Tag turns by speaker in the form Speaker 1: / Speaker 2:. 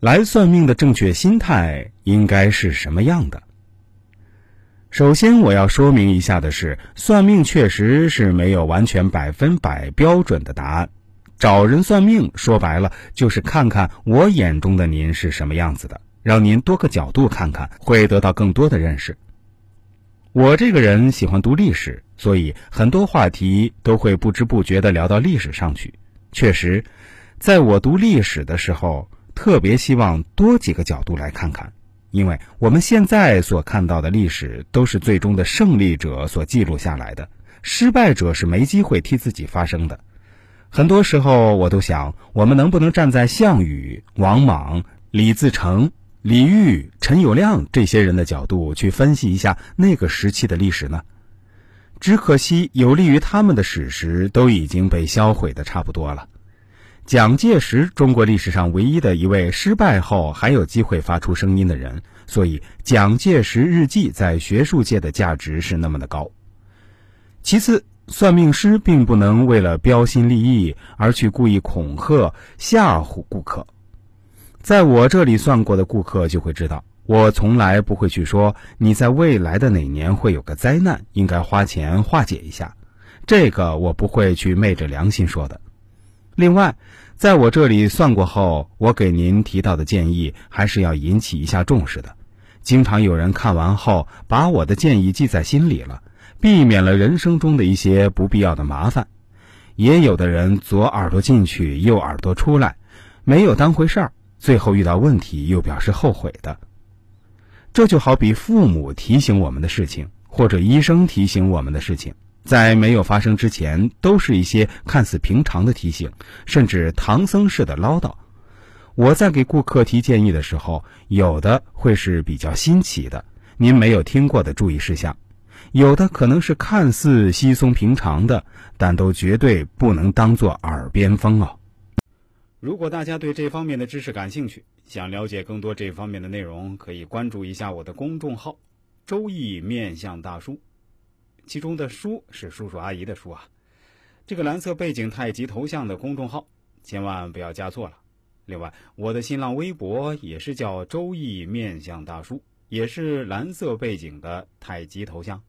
Speaker 1: 来算命的正确心态应该是什么样的？首先，我要说明一下的是，算命确实是没有完全百分百标准的答案。找人算命，说白了就是看看我眼中的您是什么样子的，让您多个角度看看，会得到更多的认识。我这个人喜欢读历史，所以很多话题都会不知不觉地聊到历史上去。确实，在我读历史的时候，特别希望多几个角度来看看。因为我们现在所看到的历史都是最终的胜利者所记录下来的，失败者是没机会替自己发声的。很多时候，我都想，我们能不能站在项羽、王莽、李自成、李煜、陈友谅这些人的角度去分析一下那个时期的历史呢？只可惜，有利于他们的史实都已经被销毁的差不多了。蒋介石，中国历史上唯一的一位失败后还有机会发出声音的人，所以《蒋介石日记》在学术界的价值是那么的高。其次，算命师并不能为了标新立异而去故意恐吓、吓唬顾客。在我这里算过的顾客就会知道，我从来不会去说你在未来的哪年会有个灾难，应该花钱化解一下。这个我不会去昧着良心说的。另外，在我这里算过后，我给您提到的建议还是要引起一下重视的。经常有人看完后把我的建议记在心里了，避免了人生中的一些不必要的麻烦。也有的人左耳朵进去，右耳朵出来，没有当回事儿，最后遇到问题又表示后悔的。这就好比父母提醒我们的事情，或者医生提醒我们的事情。在没有发生之前，都是一些看似平常的提醒，甚至唐僧式的唠叨。我在给顾客提建议的时候，有的会是比较新奇的，您没有听过的注意事项；有的可能是看似稀松平常的，但都绝对不能当做耳边风哦。如果大家对这方面的知识感兴趣，想了解更多这方面的内容，可以关注一下我的公众号“周易面相大叔”。其中的“叔”是叔叔阿姨的“叔”啊，这个蓝色背景太极头像的公众号，千万不要加错了。另外，我的新浪微博也是叫“周易面相大叔”，也是蓝色背景的太极头像。